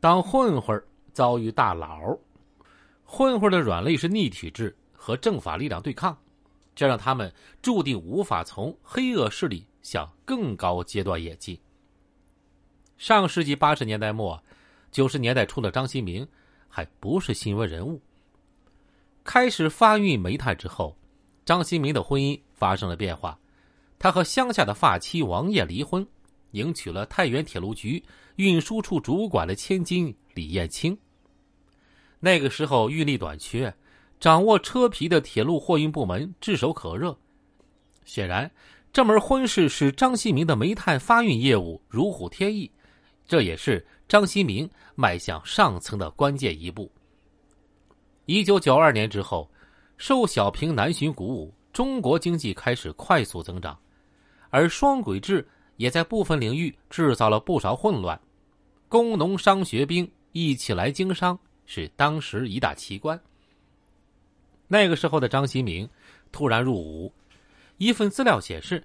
当混混遭遇大牢，混混的软肋是逆体制和政法力量对抗，这让他们注定无法从黑恶势力向更高阶段演进。上世纪八十年代末、九十年代初的张新明还不是新闻人物。开始发运煤炭之后，张新明的婚姻发生了变化，他和乡下的发妻王艳离婚，迎娶了太原铁路局运输处主管的千金李艳青。那个时候运力短缺，掌握车皮的铁路货运部门炙手可热。显然，这门婚事使张新明的煤炭发运业务如虎添翼，这也是张新明迈向上层的关键一步。一九九二年之后，受小平南巡鼓舞，中国经济开始快速增长，而双轨制也在部分领域制造了不少混乱。工农商学兵一起来经商是当时一大奇观。那个时候的张新明突然入伍，一份资料显示，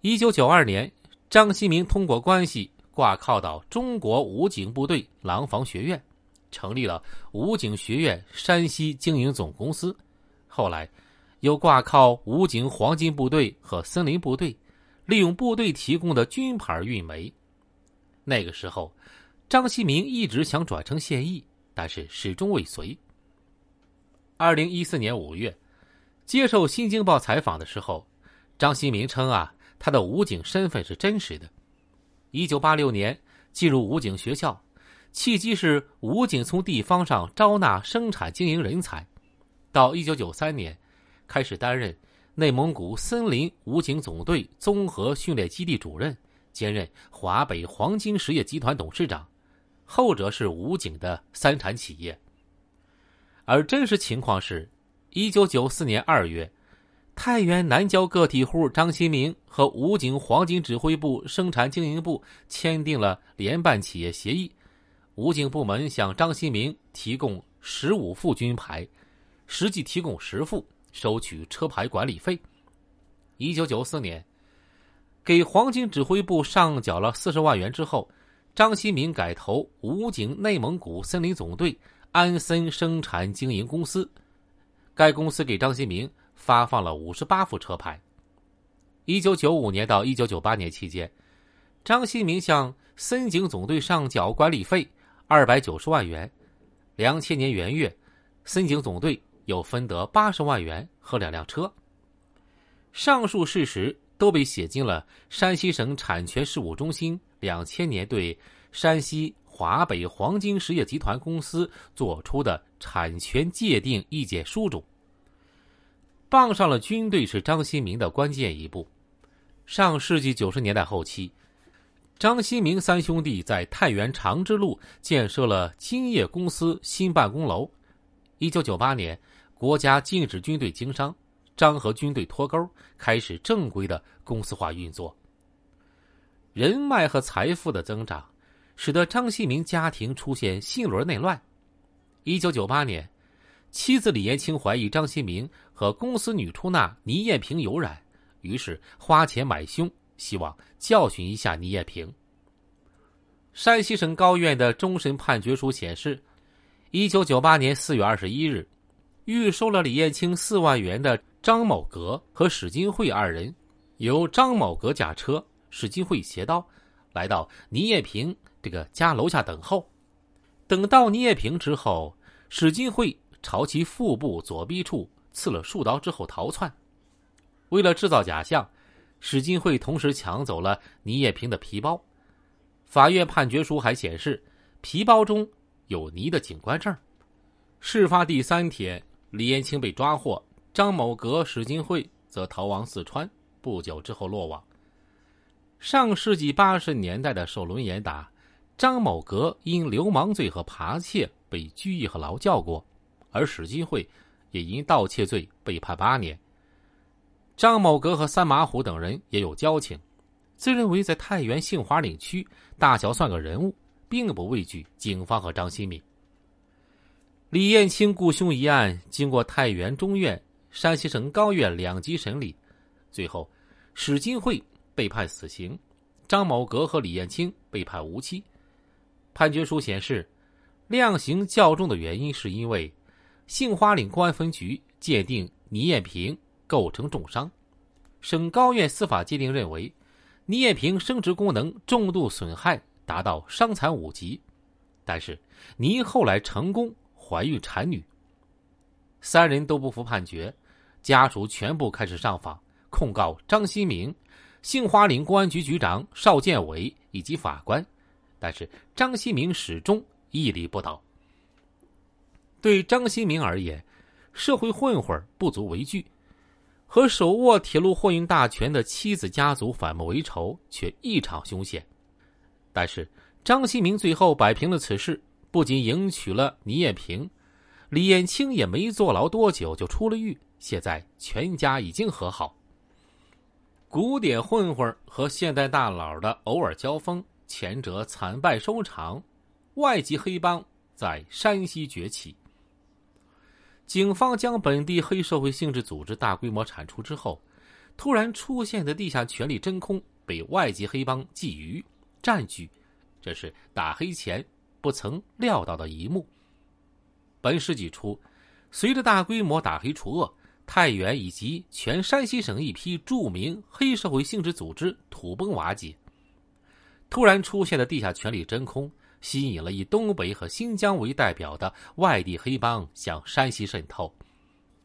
一九九二年，张新明通过关系挂靠到中国武警部队廊坊学院。成立了武警学院山西经营总公司，后来又挂靠武警黄金部队和森林部队，利用部队提供的军牌运煤。那个时候，张锡明一直想转成现役，但是始终未遂。二零一四年五月，接受《新京报》采访的时候，张锡明称啊，他的武警身份是真实的。一九八六年进入武警学校。契机是武警从地方上招纳生产经营人才，到一九九三年，开始担任内蒙古森林武警总队综合训练基地主任，兼任华北黄金实业集团董事长，后者是武警的三产企业。而真实情况是，一九九四年二月，太原南郊个体户张新明和武警黄金指挥部生产经营部签订了联办企业协议。武警部门向张新明提供十五副军牌，实际提供十副，收取车牌管理费。一九九四年，给黄金指挥部上缴了四十万元之后，张新明改投武警内蒙古森林总队安森生产经营公司，该公司给张新明发放了五十八副车牌。一九九五年到一九九八年期间，张新明向森警总队上缴管理费。二百九十万元，两千年元月，森警总队又分得八十万元和两辆车。上述事实都被写进了山西省产权事务中心两千年对山西华北黄金实业集团公司作出的产权界定意见书中。傍上了军队是张新明的关键一步。上世纪九十年代后期。张新明三兄弟在太原长治路建设了金业公司新办公楼。一九九八年，国家禁止军队经商，张和军队脱钩，开始正规的公司化运作。人脉和财富的增长，使得张新明家庭出现信轮内乱。一九九八年，妻子李延清怀疑张新明和公司女出纳倪艳萍有染，于是花钱买凶。希望教训一下倪艳萍。山西省高院的终审判决书显示，一九九八年四月二十一日，预收了李艳青四万元的张某格和史金慧二人，由张某格驾车，史金慧携刀，来到倪艳萍这个家楼下等候。等到倪艳萍之后，史金慧朝其腹部左臂处刺了数刀之后逃窜。为了制造假象。史金慧同时抢走了倪艳萍的皮包，法院判决书还显示，皮包中有倪的警官证。事发第三天，李延青被抓获，张某阁、史金慧则逃亡四川，不久之后落网。上世纪八十年代的首轮严打，张某阁因流氓罪和扒窃被拘役和劳教过，而史金慧也因盗窃罪被判八年。张某阁和三马虎等人也有交情，自认为在太原杏花岭区大小算个人物，并不畏惧警方和张新民。李艳青雇凶一案经过太原中院、山西省高院两级审理，最后史金慧被判死刑，张某阁和李艳青被判无期。判决书显示，量刑较重的原因是因为杏花岭公安分局鉴定倪艳平构成重伤，省高院司法鉴定认为倪艳平生殖功能重度损害达到伤残五级，但是倪后来成功怀孕产女。三人都不服判决，家属全部开始上访控告张新明、杏花岭公安局局长邵建伟以及法官，但是张新明始终屹立不倒。对张新明而言，社会混混不足为惧，和手握铁路货运大权的妻子家族反目为仇却异常凶险。但是张新明最后摆平了此事，不仅迎娶了倪艳萍。李艳青也没坐牢多久就出了狱，现在全家已经和好。古典混混和现代大佬的偶尔交锋，前者惨败收场，外籍黑帮在山西崛起。警方将本地黑社会性质组织大规模铲除之后，突然出现的地下权力真空被外籍黑帮觊觎占据，这是打黑前不曾料到的一幕。本世纪初，随着大规模打黑除恶，太原以及全山西省一批著名黑社会性质组织土崩瓦解。突然出现的地下权力真空，吸引了以东北和新疆为代表的外地黑帮向山西渗透。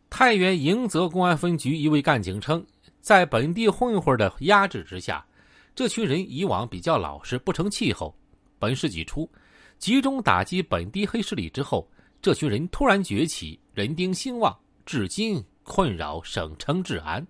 太原迎泽公安分局一位干警称，在本地混混的压制之下，这群人以往比较老实，不成气候。本世纪初，集中打击本地黑势力之后。这群人突然崛起，人丁兴旺，至今困扰省城治安。